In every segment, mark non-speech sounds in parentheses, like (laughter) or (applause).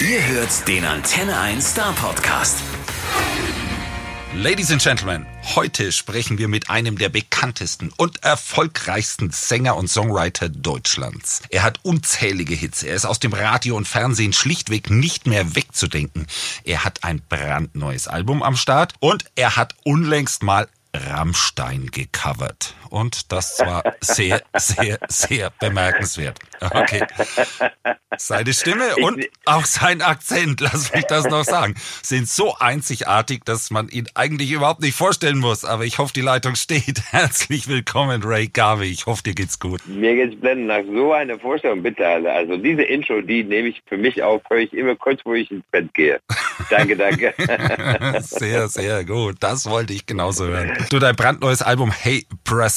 Ihr hört den Antenne 1 Star Podcast. Ladies and Gentlemen, heute sprechen wir mit einem der bekanntesten und erfolgreichsten Sänger und Songwriter Deutschlands. Er hat unzählige Hits. Er ist aus dem Radio und Fernsehen schlichtweg nicht mehr wegzudenken. Er hat ein brandneues Album am Start und er hat unlängst mal Rammstein gecovert. Und das war sehr, sehr, sehr bemerkenswert. Okay. Seine Stimme und auch sein Akzent, lass mich das noch sagen, sind so einzigartig, dass man ihn eigentlich überhaupt nicht vorstellen muss. Aber ich hoffe, die Leitung steht. (laughs) Herzlich willkommen, Ray Garvey. Ich hoffe, dir geht's gut. Mir geht's blendend. Nach so einer Vorstellung, bitte. Also diese Intro, die nehme ich für mich auf, höre ich immer kurz, wo ich ins Bett gehe. Danke, danke. (laughs) sehr, sehr gut. Das wollte ich genauso hören. Du, dein brandneues Album Hey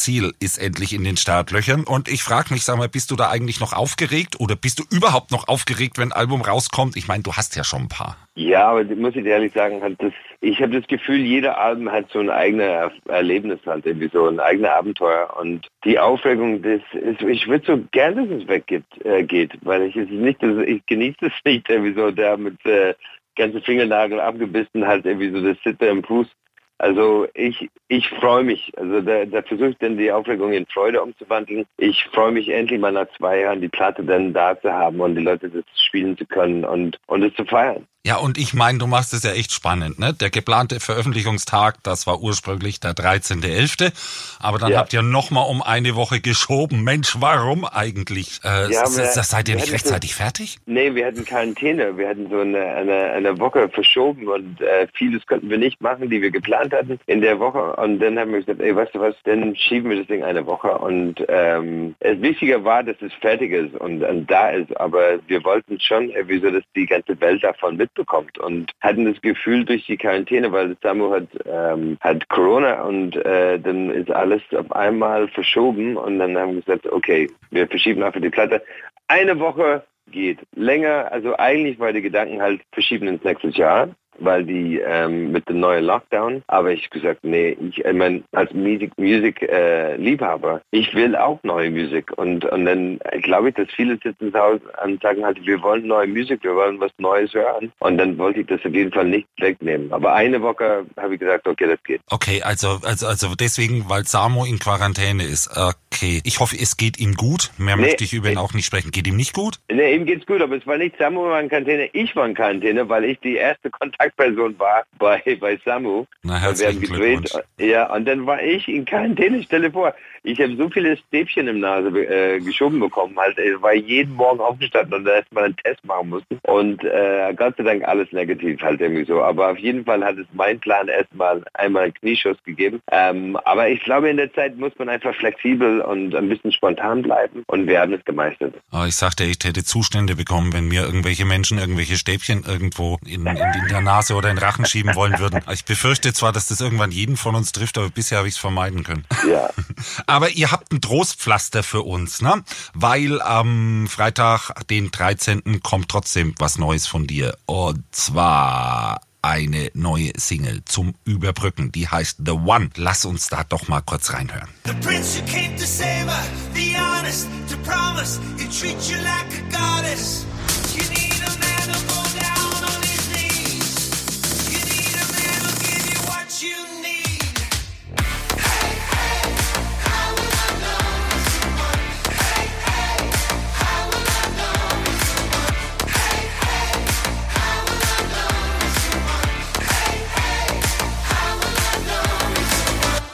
Brazil ist endlich in den Startlöchern. Und ich frage mich, sag mal, bist du da eigentlich noch aufgeregt oder bist du überhaupt noch aufgeregt, wenn ein Album rauskommt? Ich meine, du hast ja schon ein paar. Ja, aber muss ich ehrlich sagen, halt das, ich habe das Gefühl, jeder Album hat so ein eigenes Erlebnis halt, irgendwie so ein eigenes Abenteuer. Und die Aufregung, das ist, ich würde so gerne, dass es weggeht, äh, geht, weil ich es nicht, ich genieße es (laughs) nicht, irgendwie so da mit äh, ganzen Fingernagel abgebissen, halt irgendwie so das Sitter im Fuß. Also ich, ich freue mich. Also da, da versuche ich dann die Aufregung in Freude umzuwandeln. Ich freue mich endlich mal nach zwei Jahren die Platte dann da zu haben und die Leute das spielen zu können und, und es zu feiern. Ja, und ich meine, du machst es ja echt spannend, ne? Der geplante Veröffentlichungstag, das war ursprünglich der 13.11., aber dann ja. habt ihr nochmal um eine Woche geschoben. Mensch, warum eigentlich? Äh, ja, wir, das, seid ihr nicht rechtzeitig so, fertig? Nee, wir hatten Quarantäne. Wir hatten so eine, eine, eine Woche verschoben und äh, vieles konnten wir nicht machen, die wir geplant hatten in der Woche. Und dann haben wir gesagt, ey, weißt du was, dann schieben wir das Ding eine Woche. Und ähm, es wichtiger war, dass es fertig ist und, und da ist. Aber wir wollten schon, äh, wieso, dass die ganze Welt davon mit bekommt und hatten das Gefühl durch die Quarantäne, weil Samu hat, ähm, hat Corona und äh, dann ist alles auf einmal verschoben und dann haben wir gesagt, okay, wir verschieben einfach die Platte. Eine Woche geht länger, also eigentlich war der Gedanken halt verschieben ins nächste Jahr weil die ähm, mit dem neuen Lockdown. Aber ich gesagt, nee, ich, ich meine, als Musik, Musik äh, Liebhaber, ich will auch neue Musik. Und, und dann glaube ich, dass viele sitzen zu Hause und sagen halt, wir wollen neue Musik, wir wollen was Neues hören. Und dann wollte ich das auf jeden Fall nicht wegnehmen. Aber eine Woche habe ich gesagt, okay, das geht. Okay, also, also, also deswegen, weil Samo in Quarantäne ist. Okay. Ich hoffe, es geht ihm gut. Mehr nee, möchte ich über ihn auch nicht sprechen. Geht ihm nicht gut? Nee, ihm geht's gut, aber es war nicht Samo war in Quarantäne, ich war in Quarantäne, weil ich die erste Kontakt Kontaktperson war bei, bei Samu. Na, herzlichen wir gedreht. Ja, und dann war ich in Quarantäne. Stelle vor, ich habe so viele Stäbchen im Nase äh, geschoben bekommen, halt, ich war jeden Morgen aufgestanden und da erstmal einen Test machen mussten. Und äh, Gott sei Dank alles negativ halt irgendwie so. Aber auf jeden Fall hat es mein Plan erstmal einmal einen Knieschuss gegeben. Ähm, aber ich glaube, in der Zeit muss man einfach flexibel und ein bisschen spontan bleiben und wir haben es gemeistert. Oh, ich sagte, ich hätte Zustände bekommen, wenn mir irgendwelche Menschen irgendwelche Stäbchen irgendwo in, in, in der Nase oder in den Rachen schieben wollen würden. Ich befürchte zwar, dass das irgendwann jeden von uns trifft, aber bisher habe ich es vermeiden können. Ja. (laughs) Aber ihr habt ein Trostpflaster für uns, ne? Weil am Freitag, den 13. kommt trotzdem was Neues von dir. Und zwar eine neue Single zum Überbrücken. Die heißt The One. Lass uns da doch mal kurz reinhören. The prince who came to save her, the honest to promise, he treats you like a goddess.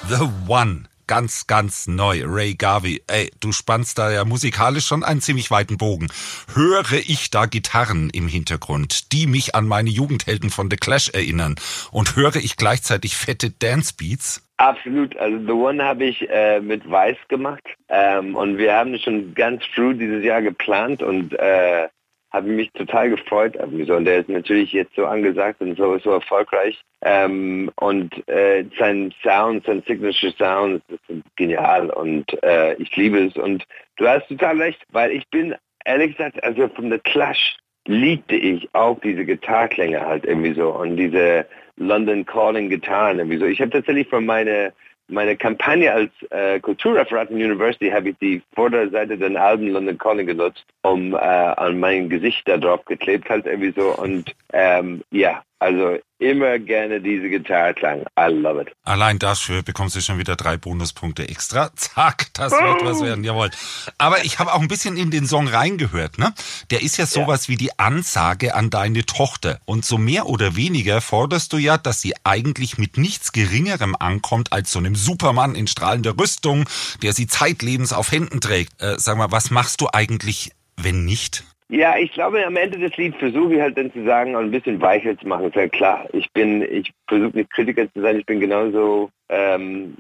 The One. Ganz, ganz neu. Ray Garvey. Ey, du spannst da ja musikalisch schon einen ziemlich weiten Bogen. Höre ich da Gitarren im Hintergrund, die mich an meine Jugendhelden von The Clash erinnern? Und höre ich gleichzeitig fette Dance Beats? Absolut. Also The One habe ich äh, mit Weiß gemacht. Ähm, und wir haben schon ganz früh dieses Jahr geplant und äh, habe mich total gefreut. Und der ist natürlich jetzt so angesagt und so, so erfolgreich. Ähm, und äh, sein Sound, sein Signature Sound ist genial und äh, ich liebe es. Und du hast total recht, weil ich bin ehrlich gesagt, also von The Clash liebte ich auch diese Gitarklänge halt irgendwie so und diese London Calling Gitarren irgendwie so. Ich habe tatsächlich von meiner meine Kampagne als äh, Kulturreferat in University habe ich die Vorderseite der Alben London Calling genutzt, um äh, an mein Gesicht da drauf geklebt halt irgendwie so. Und ähm, ja, also immer gerne diese Gitarreklang. I love it. Allein dafür bekommst du schon wieder drei Bonuspunkte extra. (laughs) Zack, das wird was werden, jawohl. Aber ich habe auch ein bisschen in den Song reingehört, ne? Der ist ja sowas ja. wie die Ansage an deine Tochter. Und so mehr oder weniger forderst du ja, dass sie eigentlich mit nichts Geringerem ankommt als so einem Supermann in strahlender Rüstung, der sie zeitlebens auf Händen trägt. Äh, sag mal, was machst du eigentlich, wenn nicht? Ja, ich glaube, am Ende des Lieds versuche ich halt dann zu sagen ein bisschen weicher zu machen. Ist ja klar. Ich bin, ich versuche nicht Kritiker zu sein. Ich bin genauso ähm,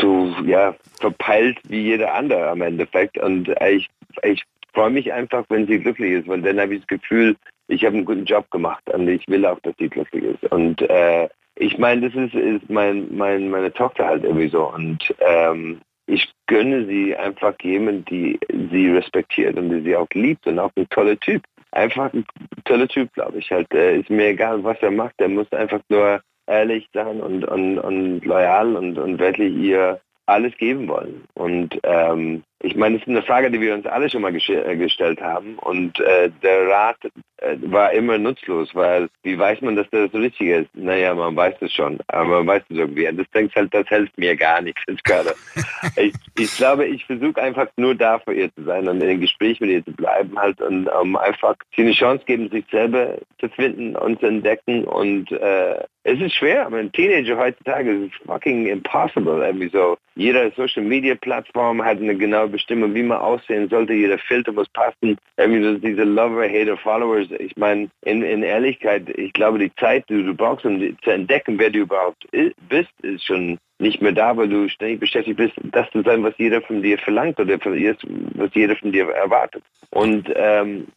so ja verpeilt wie jeder andere am Endeffekt. Und ich, ich freue mich einfach, wenn sie glücklich ist, weil dann habe ich das Gefühl, ich habe einen guten Job gemacht und ich will auch, dass sie glücklich ist. Und äh, ich meine, das ist, ist mein, mein, meine Tochter halt irgendwie so. Und ähm, ich gönne sie einfach jemand, die sie respektiert und die sie auch liebt und auch ein toller Typ. Einfach ein toller Typ, glaube ich. Halt, äh, ist mir egal, was er macht. Er muss einfach nur ehrlich sein und, und, und loyal und, und wirklich ihr alles geben wollen. Und ähm, ich meine, das ist eine Frage, die wir uns alle schon mal äh, gestellt haben. Und äh, der Rat äh, war immer nutzlos, weil wie weiß man, dass das richtig ist? Naja, man weiß es schon, aber man weiß es irgendwie. Und das denkt halt, das hilft mir gar nichts jetzt gerade. (laughs) ich, ich glaube, ich versuche einfach nur da für ihr zu sein und in dem Gespräch mit ihr zu bleiben halt und um einfach sie eine Chance geben, sich selber zu finden und zu entdecken. Und äh, es ist schwer, aber ein Teenager heutzutage ist fucking impossible. Irgendwie so. Jede Social Media Plattform hat eine genaue bestimmen, wie man aussehen sollte. Jeder Filter muss passen. Irgendwie diese Lover, Hater, Followers. Ich meine, in, in Ehrlichkeit, ich glaube, die Zeit, die du brauchst, um zu entdecken, wer du überhaupt bist, ist schon nicht mehr da, weil du ständig beschäftigt bist, das zu sein, was jeder von dir verlangt oder was jeder von dir erwartet. Und ähm,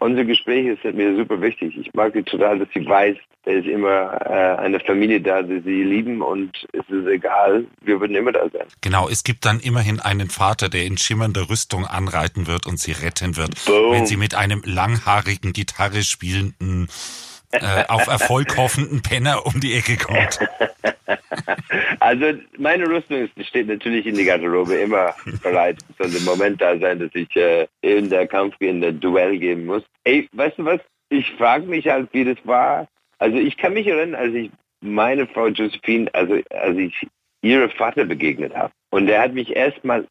unsere Gespräche sind mir super wichtig. Ich mag sie total, dass sie weiß, da ist immer äh, eine Familie da, die sie lieben und es ist egal, wir würden immer da sein. Genau, es gibt dann immerhin einen Vater, der in schimmernder Rüstung anreiten wird und sie retten wird, Boom. wenn sie mit einem langhaarigen, Gitarre spielenden äh, auf Erfolg hoffenden Penner um die Ecke kommt. (laughs) Also meine Rüstung steht natürlich in die Garderobe immer bereit. Soll im Moment da sein, dass ich äh, in der Kampf in der Duell geben muss. Ey, weißt du was? Ich frage mich halt, wie das war. Also ich kann mich erinnern, als ich meine Frau Josephine, also als ich ihre Vater begegnet habe. Und der hat mich erstmal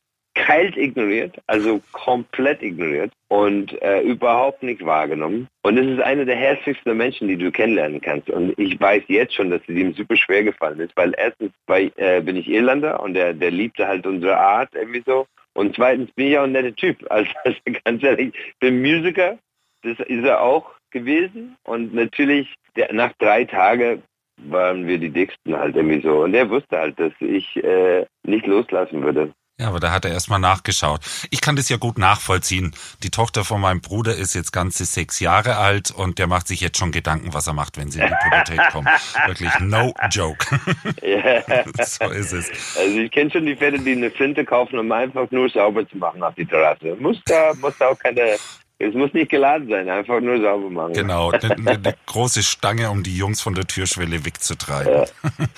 kalt ignoriert, also komplett ignoriert und äh, überhaupt nicht wahrgenommen. Und es ist einer der herzlichsten Menschen, die du kennenlernen kannst. Und ich weiß jetzt schon, dass es ihm super schwer gefallen ist, weil erstens weil, äh, bin ich Irlander und der, der liebte halt unsere Art irgendwie so. Und zweitens bin ich auch ein netter Typ. (laughs) Also, also ganz ehrlich, ich bin Musiker, das ist er auch gewesen. Und natürlich, der, nach drei Tagen waren wir die dicksten halt irgendwie so. Und er wusste halt, dass ich äh, nicht loslassen würde. Ja, aber da hat er erstmal nachgeschaut. Ich kann das ja gut nachvollziehen. Die Tochter von meinem Bruder ist jetzt ganze sechs Jahre alt und der macht sich jetzt schon Gedanken, was er macht, wenn sie in die Pubertät (laughs) kommt. Wirklich no joke. Ja. (laughs) so ist es. Also ich kenne schon die Väter, die eine Flinte kaufen, um einfach nur sauber zu machen auf die Terrasse. Muss da, muss da auch keine es muss nicht geladen sein, einfach nur sauber machen. Genau, (laughs) eine, eine große Stange, um die Jungs von der Türschwelle wegzutreiben. Ja,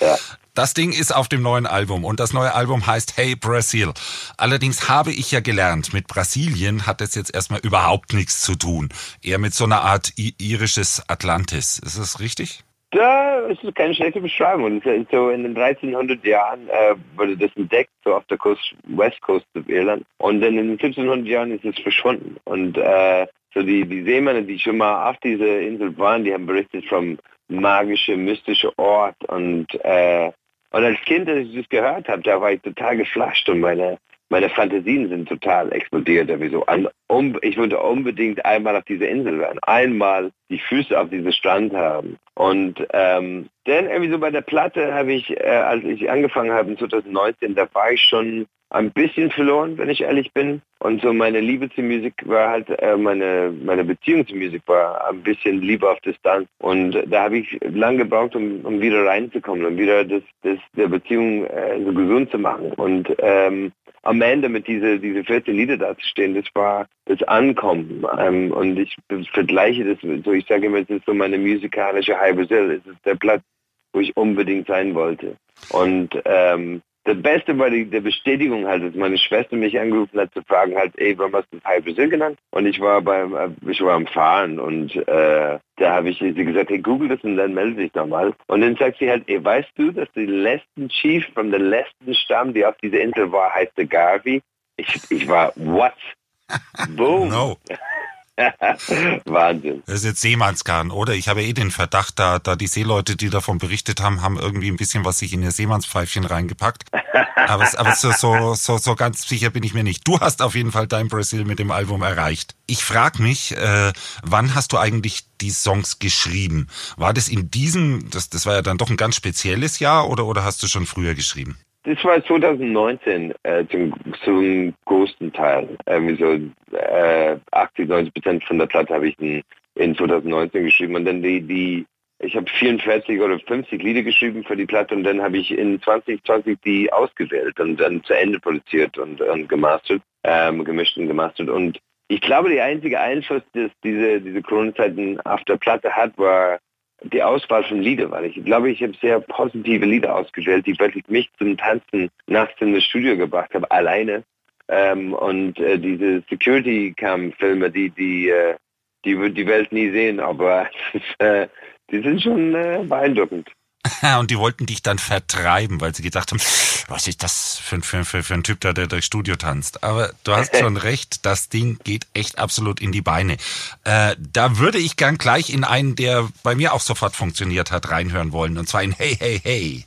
(laughs) ja. Das Ding ist auf dem neuen Album und das neue Album heißt Hey Brazil. Allerdings habe ich ja gelernt, mit Brasilien hat es jetzt erstmal überhaupt nichts zu tun. Eher mit so einer Art irisches Atlantis. Ist das richtig? Da ist es keine schlechte Beschreibung. So in den 1300 Jahren äh, wurde das entdeckt, so auf der Coast, West Coast of Irland. Und dann in den 1700 Jahren ist es verschwunden. Und äh, so die, die Seemänner, die schon mal auf dieser Insel waren, die haben berichtet vom magischen, mystischen Ort und äh, und als Kind, als ich das gehört habe, da war ich total geflasht und meine, meine Fantasien sind total explodiert. Sowieso. Um, ich würde unbedingt einmal auf dieser Insel werden, einmal die Füße auf diesem Strand haben. Und ähm, dann irgendwie so bei der Platte habe ich, äh, als ich angefangen habe in 2019, da war ich schon ein bisschen verloren, wenn ich ehrlich bin. Und so meine Liebe zur Musik war halt, äh, meine, meine Beziehung zur Musik war ein bisschen Liebe auf Distanz. Und da habe ich lange gebraucht, um, um wieder reinzukommen, um wieder das, das der Beziehung äh, so gesund zu machen. Und ähm, am Ende mit diese, diese 14 Lieder da zu stehen, das war das Ankommen. Ähm, und ich vergleiche das so, ich sage immer, es ist so meine musikalische High Brazil. Es ist der Platz, wo ich unbedingt sein wollte. Und ähm, das Beste war die, die Bestätigung halt, dass meine Schwester mich angerufen hat zu fragen halt, ey, warum hast du High Brazil genannt? Und ich war beim, äh, ich war am Fahren und äh, da habe ich sie gesagt, hey, google das und dann melde dich nochmal. Und dann sagt sie halt, ey, weißt du, dass die letzten Chief von der letzten Stamm, die auf dieser Insel war, heißt der Garvey? Ich, ich war, what? (laughs) Boom. No. (laughs) (laughs) Wahnsinn. Das ist jetzt Seemannsgarn, oder? Ich habe eh den Verdacht, da, da die Seeleute, die davon berichtet haben, haben irgendwie ein bisschen was sich in ihr Seemannspfeifchen reingepackt. aber aber so, so, so, so ganz sicher bin ich mir nicht. Du hast auf jeden Fall dein Brasil mit dem Album erreicht. Ich frage mich, äh, wann hast du eigentlich die Songs geschrieben? War das in diesem, das, das war ja dann doch ein ganz spezielles Jahr oder, oder hast du schon früher geschrieben? Das war 2019 äh, zum, zum größten Teil. Irgendwie so äh, 80, 90 Prozent von der Platte habe ich in, in 2019 geschrieben und dann die, die ich habe 44 oder 50 Lieder geschrieben für die Platte und dann habe ich in 2020 die ausgewählt und dann zu Ende produziert und, und gemastert, ähm, gemischt und gemastert. Und ich glaube, der einzige Einfluss, dass diese, diese Corona-Zeiten auf der Platte hat, war die Auswahl von Lieder, weil ich glaube, ich habe sehr positive Lieder ausgewählt, die wirklich mich zum Tanzen nachts in das Studio gebracht haben, alleine. Ähm, und äh, diese Security-Cam-Filme, die, die, äh, die wird die Welt nie sehen, aber (laughs) äh, die sind schon äh, beeindruckend. (laughs) und die wollten dich dann vertreiben, weil sie gedacht haben, was ist das für, für, für, für ein Typ da, der durchs Studio tanzt. Aber du hast (laughs) schon recht, das Ding geht echt absolut in die Beine. Äh, da würde ich gern gleich in einen, der bei mir auch sofort funktioniert hat, reinhören wollen. Und zwar in Hey, Hey, Hey.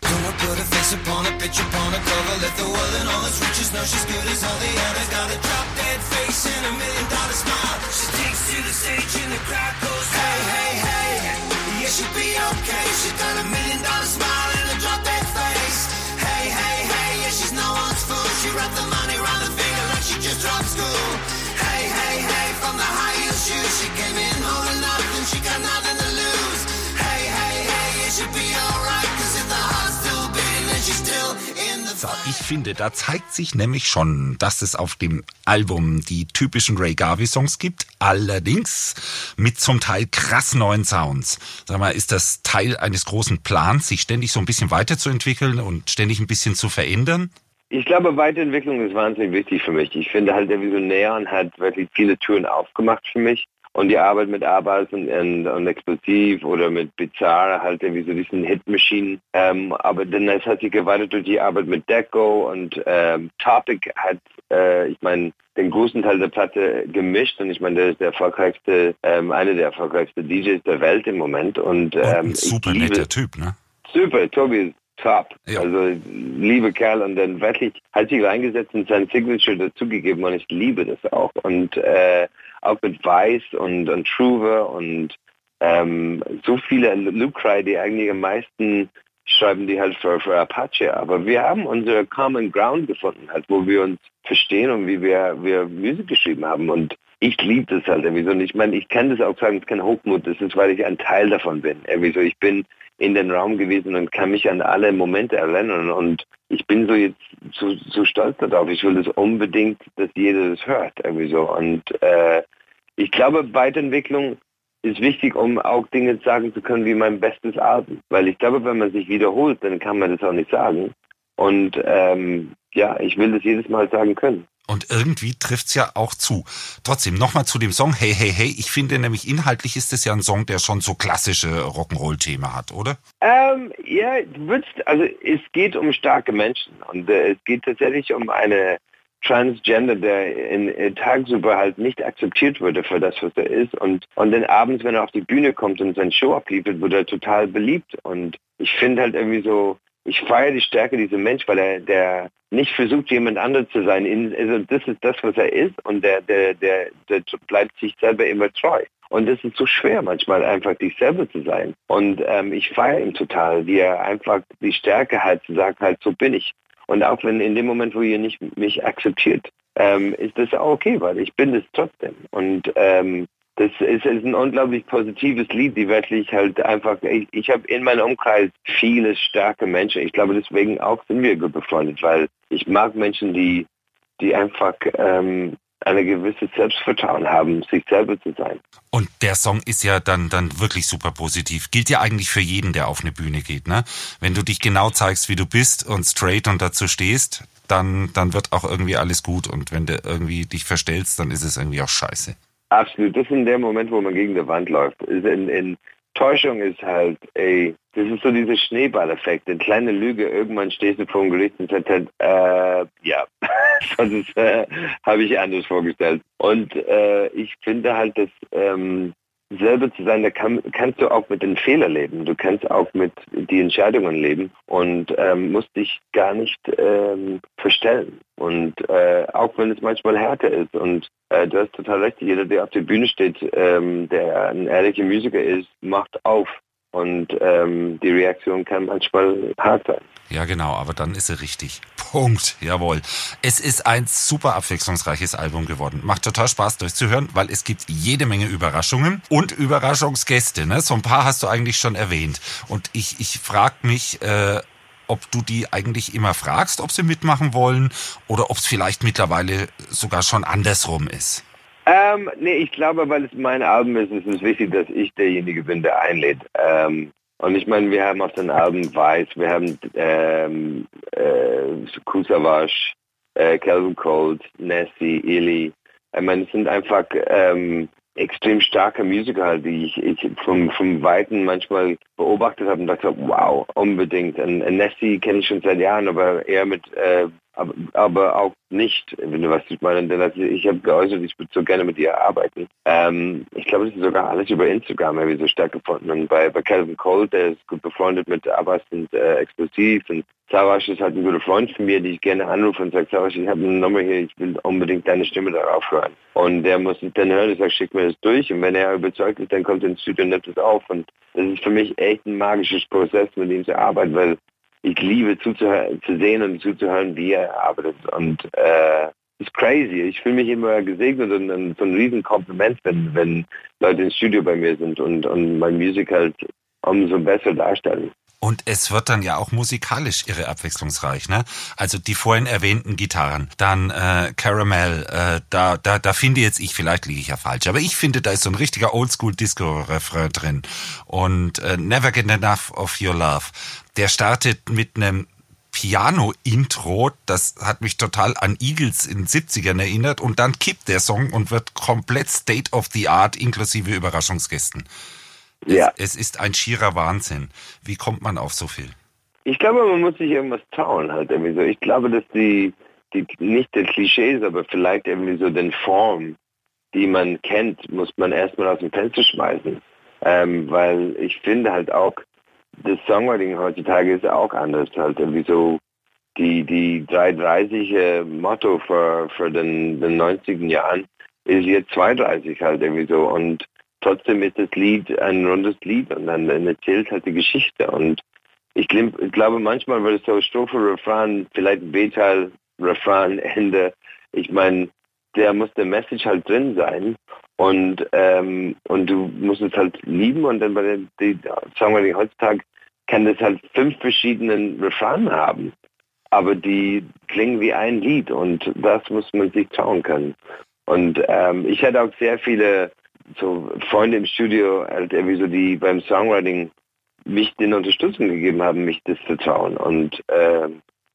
So, ich finde, da zeigt sich nämlich schon, dass es auf dem Album die typischen Ray Garvey Songs gibt, allerdings mit zum Teil krass neuen Sounds. Sag mal, ist das Teil eines großen Plans, sich ständig so ein bisschen weiterzuentwickeln und ständig ein bisschen zu verändern? Ich glaube, Weiterentwicklung ist wahnsinnig wichtig für mich. Ich finde halt, der Visionär hat wirklich viele Türen aufgemacht für mich. Und die Arbeit mit Abbas und, und, und Explosiv oder mit Bizarre halt irgendwie so diesen Hitmaschinen. Ähm, aber dann es hat sich geweitet durch die Arbeit mit Deco und ähm, Topic hat, äh, ich meine, den großen Teil der Platte gemischt und ich meine, der ist der erfolgreichste, ähm, einer der erfolgreichsten DJs der Welt im Moment. Und, ähm, und super netter Typ, ne? Super, Tobi ist top. Ja. Also liebe Kerl und dann wirklich hat sich reingesetzt und sein Signature dazugegeben und ich liebe das auch. Und äh, auch mit Weiß und, und Truve und ähm, so viele Luke Cry, die eigentlich am meisten schreiben die halt für, für Apache. Aber wir haben unsere Common Ground gefunden, halt, wo wir uns verstehen und wie wir, wir Musik geschrieben haben. Und ich liebe das halt irgendwie so. Und ich meine, ich kann das auch sagen, es ist kein Hochmut, das ist, weil ich ein Teil davon bin. Irgendwie so, ich bin in den Raum gewesen und kann mich an alle Momente erinnern und ich bin so jetzt so, so stolz darauf. Ich will das unbedingt, dass jeder das hört irgendwie so und äh, ich glaube, Weiterentwicklung ist wichtig, um auch Dinge sagen zu können wie mein bestes Album. Weil ich glaube, wenn man sich wiederholt, dann kann man das auch nicht sagen. Und ähm, ja, ich will das jedes Mal sagen können. Und irgendwie trifft's ja auch zu. Trotzdem, nochmal zu dem Song Hey, hey, hey. Ich finde nämlich inhaltlich ist es ja ein Song, der schon so klassische Rock'n'Roll-Themen hat, oder? Ähm, ja, also es geht um starke Menschen und äh, es geht tatsächlich um eine Transgender, der in, in tagsüber halt nicht akzeptiert wurde für das, was er ist. Und, und dann abends, wenn er auf die Bühne kommt und seine Show abliefert, wird er total beliebt. Und ich finde halt irgendwie so, ich feiere die Stärke dieser Mensch, weil er der nicht versucht, jemand anderes zu sein. Also das ist das, was er ist und der, der, der, der bleibt sich selber immer treu. Und es ist so schwer manchmal einfach dich selber zu sein. Und ähm, ich feiere ihn total, wie er einfach die Stärke hat zu sagen, halt so bin ich. Und auch wenn in dem Moment, wo ihr nicht mich akzeptiert, ähm, ist das auch okay, weil ich bin es trotzdem. Und ähm, das ist, ist, ein unglaublich positives Lied, die wirklich halt einfach, ich, ich habe in meinem Umkreis viele starke Menschen. Ich glaube, deswegen auch sind wir gut befreundet, weil ich mag Menschen, die, die einfach ähm, eine gewisse Selbstvertrauen haben, sich selber zu sein. Und der Song ist ja dann, dann wirklich super positiv. Gilt ja eigentlich für jeden, der auf eine Bühne geht, ne? Wenn du dich genau zeigst, wie du bist und straight und dazu stehst, dann, dann wird auch irgendwie alles gut. Und wenn du irgendwie dich verstellst, dann ist es irgendwie auch scheiße. Absolut. Das ist in der Moment, wo man gegen die Wand läuft. In, in Täuschung ist halt, ey, das ist so dieser Schneeballeffekt. Eine kleine Lüge, irgendwann stehst du vor dem Gericht und sagst halt, äh, ja, (laughs) sonst äh, habe ich anders vorgestellt. Und äh, ich finde halt, dass ähm, selber zu sein, da kann, kannst du auch mit den Fehlern leben. Du kannst auch mit den Entscheidungen leben und ähm, musst dich gar nicht ähm, verstellen. Und äh, auch wenn es manchmal härter ist. Und äh, du hast total recht, jeder, der auf der Bühne steht, ähm, der ein ehrlicher Musiker ist, macht auf. Und ähm, die Reaktion kann manchmal hart sein. Ja, genau, aber dann ist er richtig. Punkt. Jawohl. Es ist ein super abwechslungsreiches Album geworden. Macht total Spaß durchzuhören, weil es gibt jede Menge Überraschungen und Überraschungsgäste. Ne? So ein paar hast du eigentlich schon erwähnt. Und ich, ich frage mich, äh, ob du die eigentlich immer fragst, ob sie mitmachen wollen oder ob es vielleicht mittlerweile sogar schon andersrum ist. Ähm, nee, ich glaube, weil es mein Album ist, ist es wichtig, dass ich derjenige bin, der einlädt. Ähm, und ich meine, wir haben auf den Alben Weiß, wir haben ähm, äh, Kusavash, äh, Calvin Cold, Nessie, Illy. Ich meine, es sind einfach ähm, extrem starke Musiker, die ich, ich vom, vom Weiten manchmal beobachtet habe und dachte, wow, unbedingt. Und, und Nessie kenne ich schon seit Jahren, aber eher mit äh, aber, aber auch nicht, wenn du was ich meine. Denn also ich habe geäußert, ich würde so gerne mit ihr arbeiten. Ähm, ich glaube, das ist sogar alles über Instagram irgendwie so stark gefunden. Und bei, bei Calvin Cole, der ist gut befreundet mit Abbas und äh, Explosiv. Und Savasch ist halt ein guter Freund von mir, die ich gerne anrufe und sage, Savasch, ich habe eine Nummer hier, ich will unbedingt deine Stimme darauf hören. Und der muss es dann hören, ich sage, schick mir das durch. Und wenn er überzeugt ist, dann kommt er ins Studio und nimmt es auf. Und das ist für mich echt ein magisches Prozess, mit ihm zu arbeiten, weil ich liebe zuzuhören, zu sehen und zuzuhören, wie er arbeitet. Und äh, ist crazy. Ich fühle mich immer gesegnet und, und so ein riesen Kompliment, wenn, wenn Leute ins Studio bei mir sind und, und mein Musik halt umso besser darstellen. Und es wird dann ja auch musikalisch irre abwechslungsreich, ne? Also die vorhin erwähnten Gitarren, dann äh, Caramel, äh, da, da, da finde jetzt ich, vielleicht liege ich ja falsch, aber ich finde, da ist so ein richtiger Oldschool-Disco-Refrain drin. Und äh, Never Get Enough of Your Love, der startet mit einem Piano-Intro, das hat mich total an Eagles in den 70ern erinnert und dann kippt der Song und wird komplett State of the Art inklusive Überraschungsgästen. Ja. Es, es ist ein schierer Wahnsinn. Wie kommt man auf so viel? Ich glaube, man muss sich irgendwas trauen halt irgendwie so. Ich glaube, dass die, die nicht der Klischees, aber vielleicht irgendwie so den Form, die man kennt, muss man erstmal aus dem Fenster schmeißen. Ähm, weil ich finde halt auch, das Songwriting heutzutage ist auch anders. Halt irgendwie so die, die 330 äh, Motto für, für den, den 90er Jahren ist jetzt 230 halt irgendwie so. Und trotzdem ist das Lied ein rundes Lied und dann, dann erzählt halt die Geschichte. Und ich, ich glaube, manchmal wird es so Strophe, Refrain, vielleicht B-Teil, Refrain, Ende. Ich meine, der muss der Message halt drin sein und ähm, und du musst es halt lieben und dann bei den die, sagen wir heutzutage kann das halt fünf verschiedenen Refrain haben, aber die klingen wie ein Lied und das muss man sich trauen können. Und ähm, ich hatte auch sehr viele so Freunde im Studio, halt irgendwie so, die beim Songwriting mich den Unterstützung gegeben haben, mich das zu trauen. Und äh,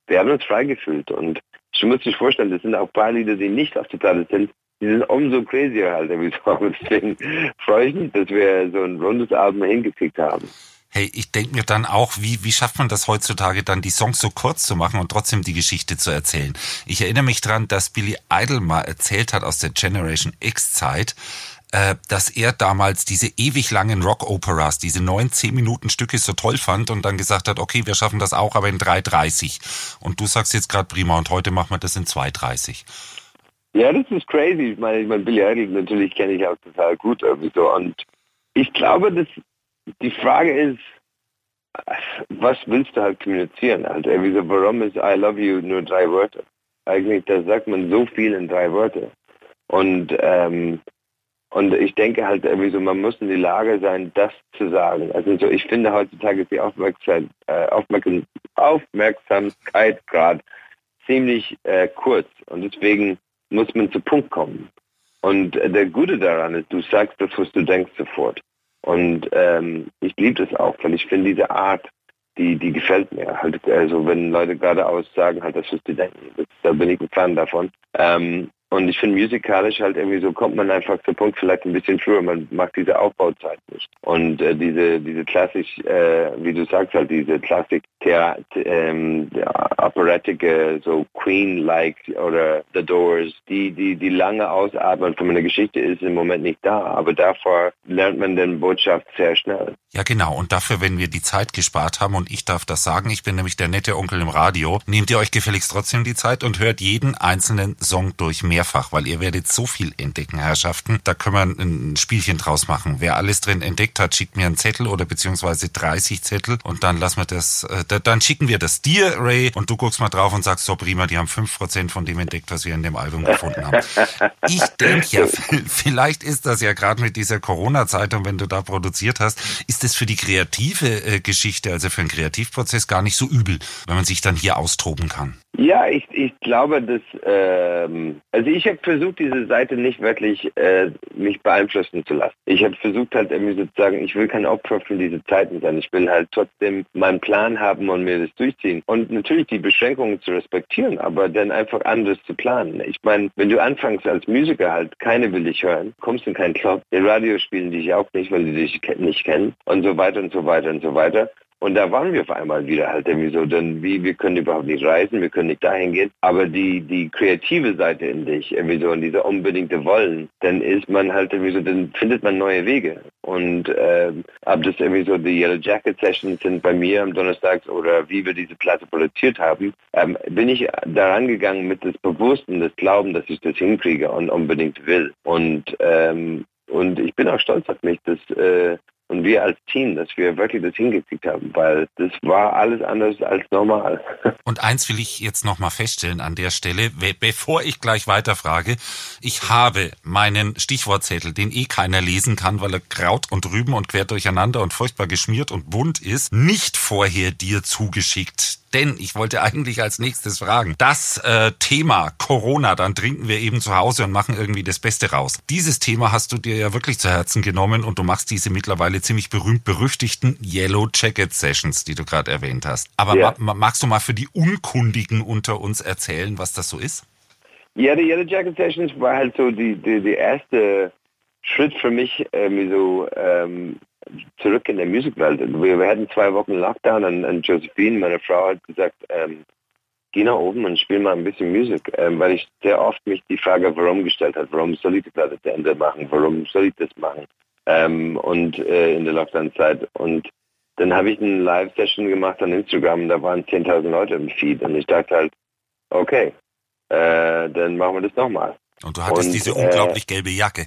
wir haben uns frei gefühlt. Und ich muss sich vorstellen, das sind auch paar Lieder, die nicht auf der Platte sind, die sind umso crazier halt. Irgendwie so. (laughs) Deswegen freue ich mich, dass wir so ein rundes Album hingekriegt haben. Hey, ich denke mir dann auch, wie, wie schafft man das heutzutage dann, die Songs so kurz zu machen und trotzdem die Geschichte zu erzählen? Ich erinnere mich dran, dass Billy Idol mal erzählt hat aus der Generation X Zeit, äh, dass er damals diese ewig langen Rock-Operas, diese neun, zehn Minuten Stücke so toll fand und dann gesagt hat, okay, wir schaffen das auch, aber in 3,30. Und du sagst jetzt gerade prima und heute machen wir das in 2,30. Ja, das ist crazy. Ich meine, ich meine Billy Idol natürlich kenne ich auch total gut irgendwie so. Und ich glaube, dass die Frage ist, was willst du halt kommunizieren? Also irgendwie so, warum ist I love you nur drei Wörter? Eigentlich, da sagt man so viel in drei Wörter. Und ähm, und ich denke halt irgendwie so, man muss in die Lage sein, das zu sagen. Also so, ich finde heutzutage ist die Aufmerksamkeit, äh, Aufmerksamkeit gerade ziemlich äh, kurz. Und deswegen muss man zu Punkt kommen. Und äh, der Gute daran ist, du sagst das, was du denkst sofort. Und ähm, ich liebe das auch, weil ich finde diese Art, die, die gefällt mir. Halt, also wenn Leute geradeaus sagen, halt das, was sie denken, da bin ich ein Fan davon. Ähm, und ich finde musikalisch halt irgendwie so kommt man einfach zum Punkt vielleicht ein bisschen früher. Man mag diese Aufbauzeit nicht. Und äh, diese diese klassisch, äh, wie du sagst halt diese Klassik ähm, operatige so Queen-like oder The Doors, die die die lange Ausatmen von einer Geschichte ist im Moment nicht da. Aber davor lernt man den Botschaft sehr schnell. Ja genau. Und dafür, wenn wir die Zeit gespart haben und ich darf das sagen, ich bin nämlich der nette Onkel im Radio, nehmt ihr euch gefälligst trotzdem die Zeit und hört jeden einzelnen Song durch mehr mehrfach, weil ihr werdet so viel entdecken, Herrschaften. Da können wir ein Spielchen draus machen. Wer alles drin entdeckt hat, schickt mir einen Zettel oder beziehungsweise 30 Zettel und dann lassen wir das, äh, dann schicken wir das dir, Ray, und du guckst mal drauf und sagst, so prima, die haben 5% von dem entdeckt, was wir in dem Album gefunden haben. Ich denke ja, (laughs) vielleicht ist das ja gerade mit dieser Corona-Zeit und wenn du da produziert hast, ist das für die kreative äh, Geschichte, also für den Kreativprozess gar nicht so übel, wenn man sich dann hier austoben kann. Ja, ich, ich glaube, dass ähm, also ich habe versucht, diese Seite nicht wirklich äh, mich beeinflussen zu lassen. Ich habe versucht halt irgendwie sozusagen, ich will kein Opfer für diese Zeiten sein. Ich will halt trotzdem meinen Plan haben und mir das durchziehen. Und natürlich die Beschränkungen zu respektieren, aber dann einfach anders zu planen. Ich meine, wenn du anfängst als Musiker halt, keine will dich hören, kommst in keinen Club, die Radio spielen dich auch nicht, weil die dich nicht kennen und so weiter und so weiter und so weiter. Und da waren wir auf einmal wieder halt irgendwie so, denn wie, wir können überhaupt nicht reisen, wir können nicht dahin gehen. Aber die, die kreative Seite in dich, irgendwie so, und dieser unbedingte Wollen, dann ist man halt irgendwie so, dann findet man neue Wege. Und ähm, ob das irgendwie so die Yellow Jacket Sessions sind bei mir am Donnerstag oder wie wir diese Platte produziert haben, ähm, bin ich daran gegangen mit das Bewussten, das Glauben, dass ich das hinkriege und unbedingt will. Und ähm, und ich bin auch stolz auf mich, dass äh, und wir als Team, dass wir wirklich das hingekriegt haben, weil das war alles anders als normal. (laughs) Und eins will ich jetzt nochmal feststellen an der Stelle, bevor ich gleich weiterfrage. Ich habe meinen Stichwortzettel, den eh keiner lesen kann, weil er Kraut und Rüben und quer durcheinander und furchtbar geschmiert und bunt ist, nicht vorher dir zugeschickt denn ich wollte eigentlich als nächstes fragen, das äh, Thema Corona, dann trinken wir eben zu Hause und machen irgendwie das Beste raus. Dieses Thema hast du dir ja wirklich zu Herzen genommen und du machst diese mittlerweile ziemlich berühmt berüchtigten Yellow Jacket Sessions, die du gerade erwähnt hast. Aber ja. ma magst du mal für die Unkundigen unter uns erzählen, was das so ist? Ja, die Yellow Jacket Sessions war halt so die, die, die erste Schritt für mich, ähm, so ähm, zurück in der Musikwelt. Wir, wir hatten zwei Wochen Lockdown und, und Josephine, meine Frau, hat gesagt, ähm, geh nach oben und spiel mal ein bisschen Musik, ähm, weil ich sehr oft mich die Frage, warum gestellt hat, warum soll ich die Platte zu Ende machen, warum soll ich das machen ähm, und äh, in der Lockdown-Zeit und dann habe ich eine Live-Session gemacht an Instagram und da waren 10.000 Leute im Feed und ich dachte halt, okay, äh, dann machen wir das nochmal. Und du hattest und, diese äh, unglaublich gelbe Jacke.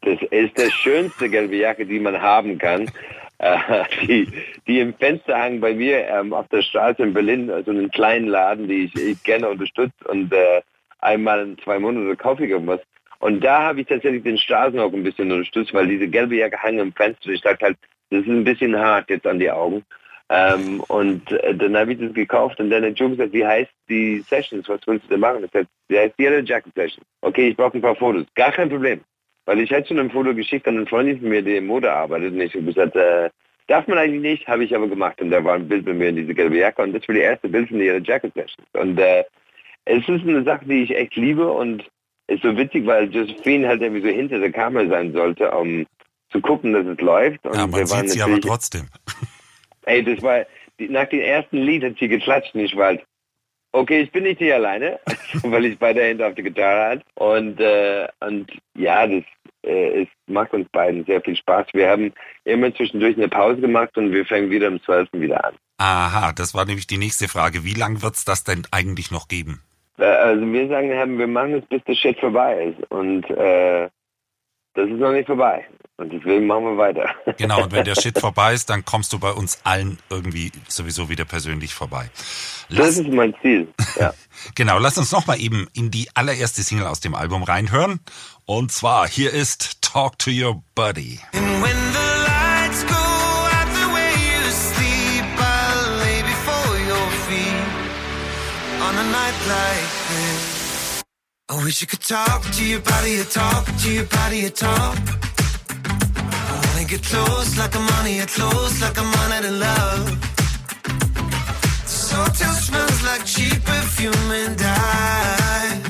Das ist die schönste gelbe Jacke, die man haben kann. Äh, die, die im Fenster hangen bei mir ähm, auf der Straße in Berlin, also einen kleinen Laden, die ich, ich gerne unterstütze und äh, einmal in zwei Monaten kaufe ich irgendwas. Und da habe ich tatsächlich den Straßenhock ein bisschen unterstützt, weil diese gelbe Jacke hängt im Fenster. Ich dachte halt, das ist ein bisschen hart jetzt an die Augen. Ähm, und äh, dann habe ich das gekauft und dann hat Joe gesagt, wie heißt die Sessions, was willst du denn machen? Ich sagte, die heißt Yellow Jacket Session. Okay, ich brauche ein paar Fotos. Gar kein Problem. Weil ich hätte schon ein Foto geschickt an einen Freundin von mir, die in Mode arbeitet. Und ich habe gesagt, äh, darf man eigentlich nicht, habe ich aber gemacht. Und da war ein Bild mit mir in diese gelbe Jacke. Und das war die erste Bild von ihrer Jacket Session. Und äh, es ist eine Sache, die ich echt liebe. Und ist so witzig, weil Josephine halt irgendwie so hinter der Kamera sein sollte, um zu gucken, dass es läuft. Und ja, man sieht sie aber trotzdem. (laughs) Ey, das war, nach dem ersten Lied hat sie geklatscht und ich war halt, Okay, ich bin nicht hier alleine, (laughs) weil ich beide Hände auf der Gitarre hat. Und, äh, und ja, das äh, es macht uns beiden sehr viel Spaß. Wir haben immer zwischendurch eine Pause gemacht und wir fangen wieder um 12 wieder an. Aha, das war nämlich die nächste Frage. Wie lange wird es das denn eigentlich noch geben? Äh, also wir sagen, wir machen es, bis der Shit vorbei ist. Und äh, das ist noch nicht vorbei. Und deswegen machen wir weiter. (laughs) Genau, und wenn der Shit vorbei ist, dann kommst du bei uns allen irgendwie sowieso wieder persönlich vorbei. Lass, das ist mein Ziel, (laughs) ja. genau, lass uns nochmal eben in die allererste Single aus dem Album reinhören. Und zwar, hier ist Talk to Your Buddy. I wish you could talk to your body, you talk to your body, you talk. I wanna get close like I'm on it, close like I'm on it in love. This hotel smells like cheap perfume and I,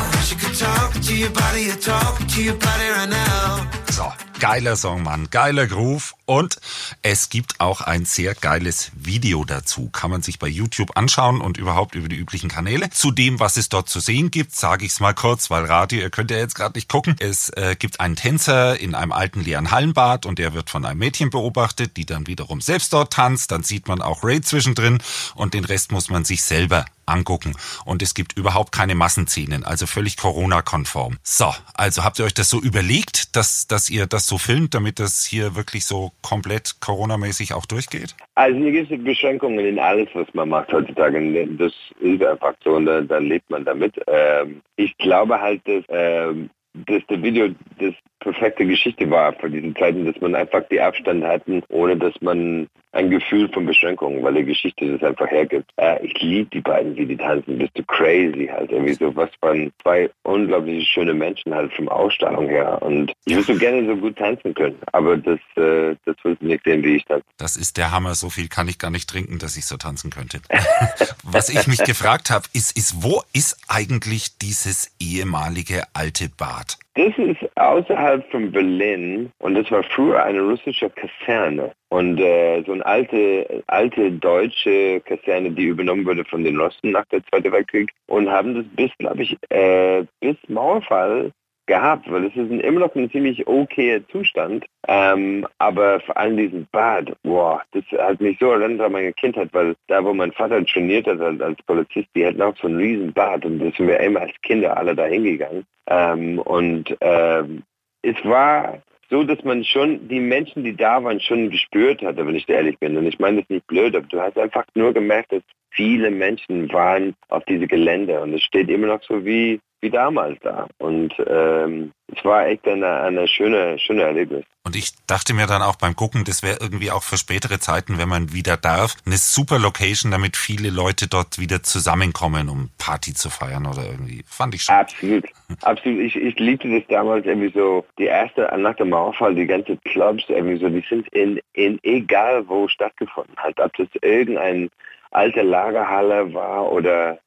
I wish you could talk to your body, you talk to your body right now. So, geiler Song, Mann, geiler Groove und es gibt auch ein sehr geiles Video dazu. Kann man sich bei YouTube anschauen und überhaupt über die üblichen Kanäle. Zu dem, was es dort zu sehen gibt, sage ich es mal kurz, weil Radio, ihr könnt ja jetzt gerade nicht gucken. Es äh, gibt einen Tänzer in einem alten leeren Hallenbad und der wird von einem Mädchen beobachtet, die dann wiederum selbst dort tanzt. Dann sieht man auch Ray zwischendrin und den Rest muss man sich selber angucken. Und es gibt überhaupt keine Massenszenen, also völlig Corona-konform. So, also habt ihr euch das so überlegt, dass, dass ihr das so filmt, damit das hier wirklich so komplett Corona-mäßig auch durchgeht? Also hier gibt es Beschränkungen in alles, was man macht heutzutage. Das ist einfach so und da, da lebt man damit. Ähm, ich glaube halt, dass, ähm, dass der Video das perfekte Geschichte war für diese Zeiten, dass man einfach die Abstand hatten, ohne dass man ein Gefühl von Beschränkungen, weil die Geschichte das einfach hergibt. Äh, ich liebe die beiden, wie die tanzen. Bist du crazy halt. Irgendwie so was von zwei unglaublich schöne Menschen halt vom Ausstrahlung her. Und ich würde so gerne so gut tanzen können, aber das, äh, das willst du nicht sehen, wie ich tanze. Das ist der Hammer. So viel kann ich gar nicht trinken, dass ich so tanzen könnte. (laughs) was ich mich gefragt habe, ist, ist, wo ist eigentlich dieses ehemalige alte Bad? Das ist außerhalb von Berlin und das war früher eine russische Kaserne und äh, so eine alte, alte deutsche Kaserne, die übernommen wurde von den Russen nach der Zweiten Weltkrieg und haben das bis, glaube ich, äh, bis Mauerfall gehabt, weil es ist immer noch ein ziemlich okayer Zustand. Ähm, aber vor allem diesen Bad, boah, das hat mich so erinnert an meine Kindheit, weil da, wo mein Vater trainiert hat als, Polizist, die hatten auch so ein riesen Bad und da sind wir immer als Kinder alle da hingegangen. Ähm, und ähm, es war so, dass man schon die Menschen, die da waren, schon gespürt hatte, wenn ich ehrlich bin. Und ich meine das nicht blöd, aber du hast einfach nur gemerkt, dass viele Menschen waren auf diese Gelände und es steht immer noch so wie wie damals da. Und ähm, es war echt eine, eine schöne, schöne Erlebnis. Und ich dachte mir dann auch beim Gucken, das wäre irgendwie auch für spätere Zeiten, wenn man wieder darf, eine super Location, damit viele Leute dort wieder zusammenkommen, um Party zu feiern oder irgendwie. Fand ich schon. Absolut. (laughs) Absolut. Ich, ich liebte das damals irgendwie so, die erste, nach dem Mauerfall, die ganzen Clubs irgendwie so, die sind in, in egal wo stattgefunden hat. Ob das irgendein alte Lagerhalle war oder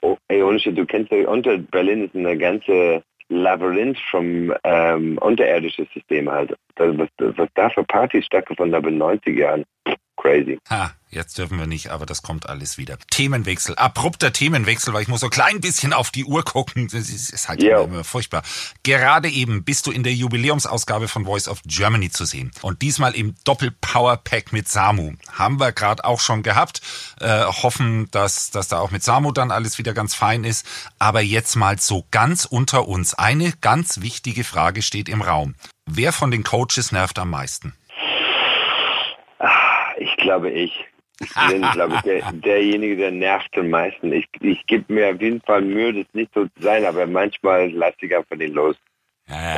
oh, du kennst ja unter Berlin ist eine ganze Labyrinth vom ähm, unterirdischen System halt. Was, was da für Partys stattgefunden haben in den 90 Jahren. Crazy. Ha, jetzt dürfen wir nicht, aber das kommt alles wieder. Themenwechsel, abrupter Themenwechsel, weil ich muss so klein bisschen auf die Uhr gucken. Das ist, halt yeah. immer furchtbar. Gerade eben bist du in der Jubiläumsausgabe von Voice of Germany zu sehen. Und diesmal im Doppel-Power-Pack mit Samu. Haben wir gerade auch schon gehabt. Äh, hoffen, dass, dass da auch mit Samu dann alles wieder ganz fein ist. Aber jetzt mal so ganz unter uns. Eine ganz wichtige Frage steht im Raum. Wer von den Coaches nervt am meisten? Glaube ich. Ich bin, glaube ich, der, derjenige, der nervt am meisten. Ich, ich gebe mir auf jeden Fall Mühe, das nicht so zu sein, aber manchmal lasse ich einfach den los.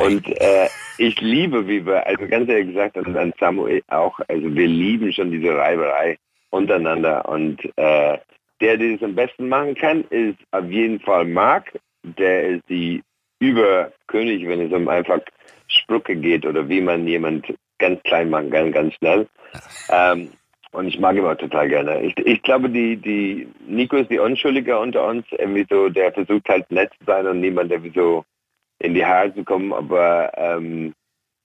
Und äh, ich liebe, wie wir, also ganz ehrlich gesagt, an, an Samuel auch, also wir lieben schon diese Reiberei untereinander. Und äh, der, der es am besten machen kann, ist auf jeden Fall Marc. Der ist die Überkönig, wenn es um einfach Sprüche geht oder wie man jemand ganz klein machen kann, ganz schnell. Ähm, und ich mag ihn auch total gerne. Ich, ich glaube, die, die Nico ist die Unschuldige unter uns, irgendwie so, der versucht halt nett zu sein und niemand irgendwie so in die Haare zu kommen, aber ähm,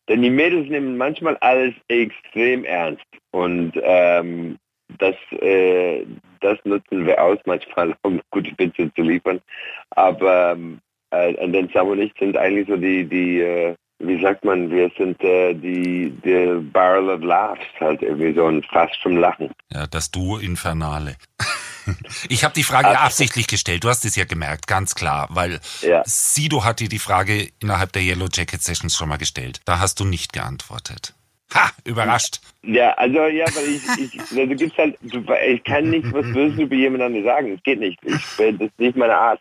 denn die Mädels nehmen manchmal alles extrem ernst und ähm, das, äh, das nutzen wir aus, manchmal (laughs) um gute Witze zu liefern. Aber ähm, äh, und dann Sam und ich sind eigentlich so die, die äh, wie sagt man, wir sind äh, die, die Barrel of Laughs, halt irgendwie so ein Fass zum Lachen. Ja, das Duo Infernale. (laughs) Ich habe die Frage absichtlich gestellt. Du hast es ja gemerkt, ganz klar, weil ja. Sido hat dir die Frage innerhalb der Yellow Jacket Sessions schon mal gestellt. Da hast du nicht geantwortet. Ha, überrascht. Ja, also ja, weil ich, ich also gibt's halt, ich kann nicht was Böses über jemand anderen sagen. Das geht nicht. Ich, das ist nicht meine Art.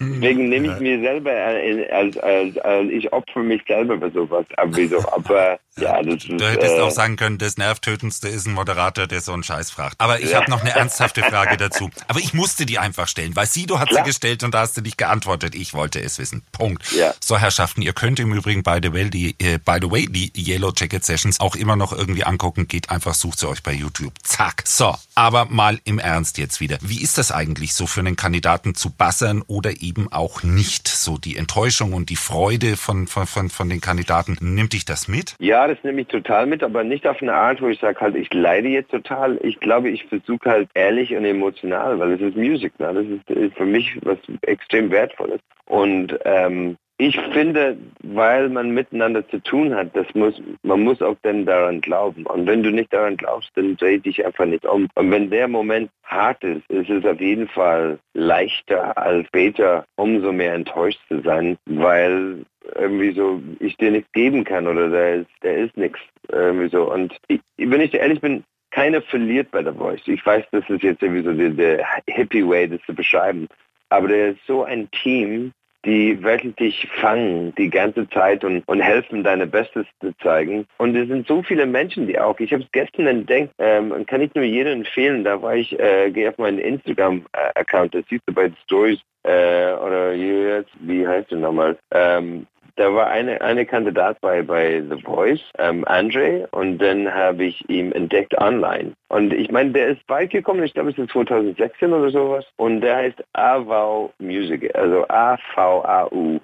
Deswegen (laughs) nehme ich mir selber als, als, als ich opfer mich selber bei sowas. Aber, wieso? aber ja, das ist, Du hättest äh, auch sagen können, das Nervtötendste ist ein Moderator, der so einen Scheiß fragt. Aber ich ja. habe noch eine ernsthafte Frage dazu. Aber ich musste die einfach stellen, weil Sido hat Klar. sie gestellt und da hast du nicht geantwortet. Ich wollte es wissen. Punkt. Ja. So, Herrschaften, ihr könnt im Übrigen, by the way, die, äh, by the way, die Yellow Jacket Sessions auch immer noch irgendwie angucken. Geht einfach, sucht sie euch bei YouTube. Zack. So, aber mal im Ernst jetzt wieder. Wie ist das eigentlich so für einen Kandidaten zu bassern oder eben auch nicht? So die Enttäuschung und die Freude von, von, von, von den Kandidaten. Nimmt dich das mit? Ja, das nehme ich total mit, aber nicht auf eine Art, wo ich sage halt, ich leide jetzt total. Ich glaube, ich versuche halt ehrlich und emotional, weil es ist Musik. Ne? Das ist, ist für mich was extrem Wertvolles. Und ähm, ich finde, weil man miteinander zu tun hat, das muss, man muss auch dann daran glauben. Und wenn du nicht daran glaubst, dann dreh dich einfach nicht um. Und wenn der Moment hart ist, ist es auf jeden Fall leichter als später umso mehr enttäuscht zu sein, weil irgendwie so ich dir nichts geben kann oder der ist, der ist nichts irgendwie so. Und ich, wenn ich ehrlich bin, keiner verliert bei der Voice. Ich weiß, das ist jetzt irgendwie so der, der Hippie Way, das zu beschreiben. Aber der ist so ein Team, die wirklich dich fangen die ganze Zeit und, und helfen, deine Bestes zu zeigen. Und es sind so viele Menschen, die auch, ich habe es gestern entdeckt, ähm, kann ich nur jedem empfehlen, da war ich, äh, gehe auf meinen Instagram-Account, das siehst du bei den Stories, äh, oder wie heißt du nochmal? Ähm, da war eine, eine Kandidat bei, bei The Voice, ähm, Andre, und dann habe ich ihn entdeckt online. Und ich meine, der ist weit gekommen, ich glaube, es ist 2016 oder sowas. Und der heißt AVAU Music, also A-V-A-U.music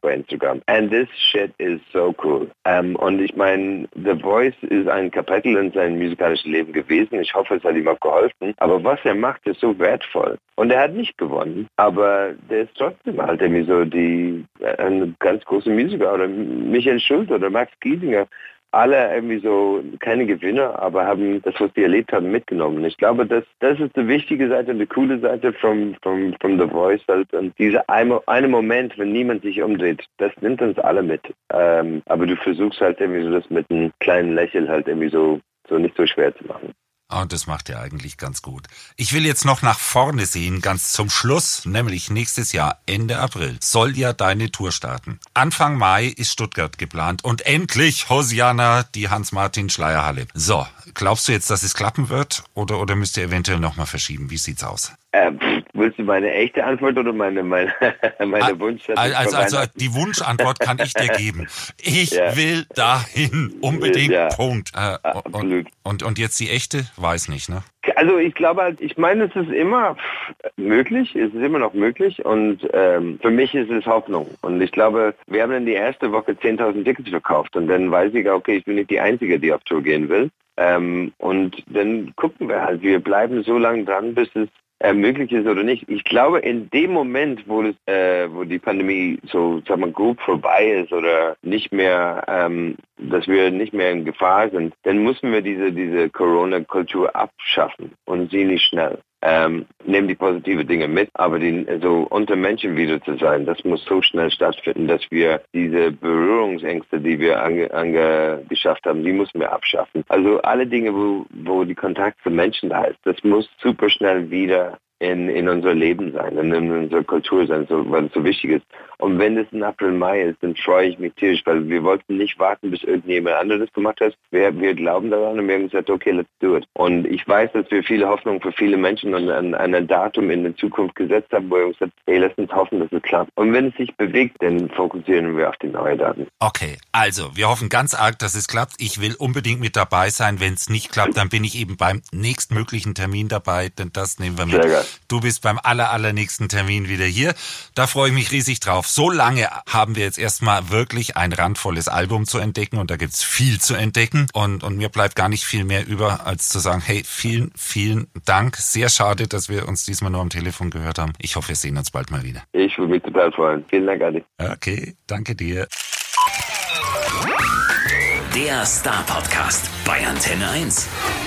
bei Instagram. And this shit is so cool. Ähm, und ich meine, The Voice ist ein Kapitel in seinem musikalischen Leben gewesen. Ich hoffe, es hat ihm auch geholfen. Aber was er macht, ist so wertvoll. Und er hat nicht gewonnen, aber der ist trotzdem halt irgendwie so die, eine ganz große Musiker oder Michael Schulz oder Max Giesinger alle irgendwie so keine Gewinner, aber haben das, was sie erlebt haben, mitgenommen. Ich glaube, das, das ist die wichtige Seite und die coole Seite from, from, from The Voice. Halt. Und dieser eine, eine Moment, wenn niemand sich umdreht, das nimmt uns alle mit. Ähm, aber du versuchst halt irgendwie so das mit einem kleinen Lächeln halt irgendwie so, so nicht so schwer zu machen. Und das macht er eigentlich ganz gut. Ich will jetzt noch nach vorne sehen, ganz zum Schluss, nämlich nächstes Jahr, Ende April, soll ja deine Tour starten. Anfang Mai ist Stuttgart geplant und endlich Hosiana, die Hans-Martin-Schleierhalle. So, glaubst du jetzt, dass es klappen wird oder, oder müsst ihr eventuell nochmal verschieben? Wie sieht's aus? Ähm, willst du meine echte Antwort oder meine, meine, (laughs) meine ah, Wunschantwort? Also, also die Wunschantwort kann ich dir geben. Ich ja. will dahin, unbedingt, ja. Punkt. Äh, und, und, und jetzt die echte? Weiß nicht, ne? Also ich glaube halt, ich meine, es ist immer möglich, es ist immer noch möglich und ähm, für mich ist es Hoffnung. Und ich glaube, wir haben in die erste Woche 10.000 Tickets verkauft und dann weiß ich, okay, ich bin nicht die Einzige, die auf Tour gehen will. Ähm, und dann gucken wir halt, wir bleiben so lange dran, bis es äh, möglich ist oder nicht. Ich glaube, in dem Moment, wo, das, äh, wo die Pandemie so, sagen wir, grob vorbei ist oder nicht mehr, ähm, dass wir nicht mehr in Gefahr sind, dann müssen wir diese, diese Corona-Kultur abschaffen und sie nicht schnell ähm, nehmen die positive Dinge mit, aber die, so unter Menschen wieder zu sein, das muss so schnell stattfinden, dass wir diese Berührungsängste, die wir ange, ange, geschafft haben, die müssen wir abschaffen. Also alle Dinge, wo, wo die Kontakt zu Menschen da ist, das muss super schnell wieder in, in unser Leben sein und in unserer Kultur sein, so, weil es so wichtig ist. Und wenn es ein April, Mai ist, dann freue ich mich tierisch, weil wir wollten nicht warten, bis irgendjemand anderes gemacht hat. Wir, wir glauben daran und wir haben gesagt, okay, let's do it. Und ich weiß, dass wir viele Hoffnung für viele Menschen an, an, an ein Datum in der Zukunft gesetzt haben, wo wir gesagt hey, lass uns hoffen, dass es klappt. Und wenn es sich bewegt, dann fokussieren wir auf die neuen Daten. Okay, also wir hoffen ganz arg, dass es klappt. Ich will unbedingt mit dabei sein. Wenn es nicht klappt, dann bin ich eben beim nächstmöglichen Termin dabei, denn das nehmen wir mit. Sehr geil. Du bist beim aller, allernächsten Termin wieder hier. Da freue ich mich riesig drauf. So lange haben wir jetzt erstmal wirklich ein randvolles Album zu entdecken und da gibt's viel zu entdecken. Und, und mir bleibt gar nicht viel mehr über, als zu sagen, hey, vielen, vielen Dank. Sehr schade, dass wir uns diesmal nur am Telefon gehört haben. Ich hoffe, wir sehen uns bald mal wieder. Ich würde mich total freuen. Vielen Dank, Adi. Okay, danke dir. Der Star Podcast bei Antenne 1.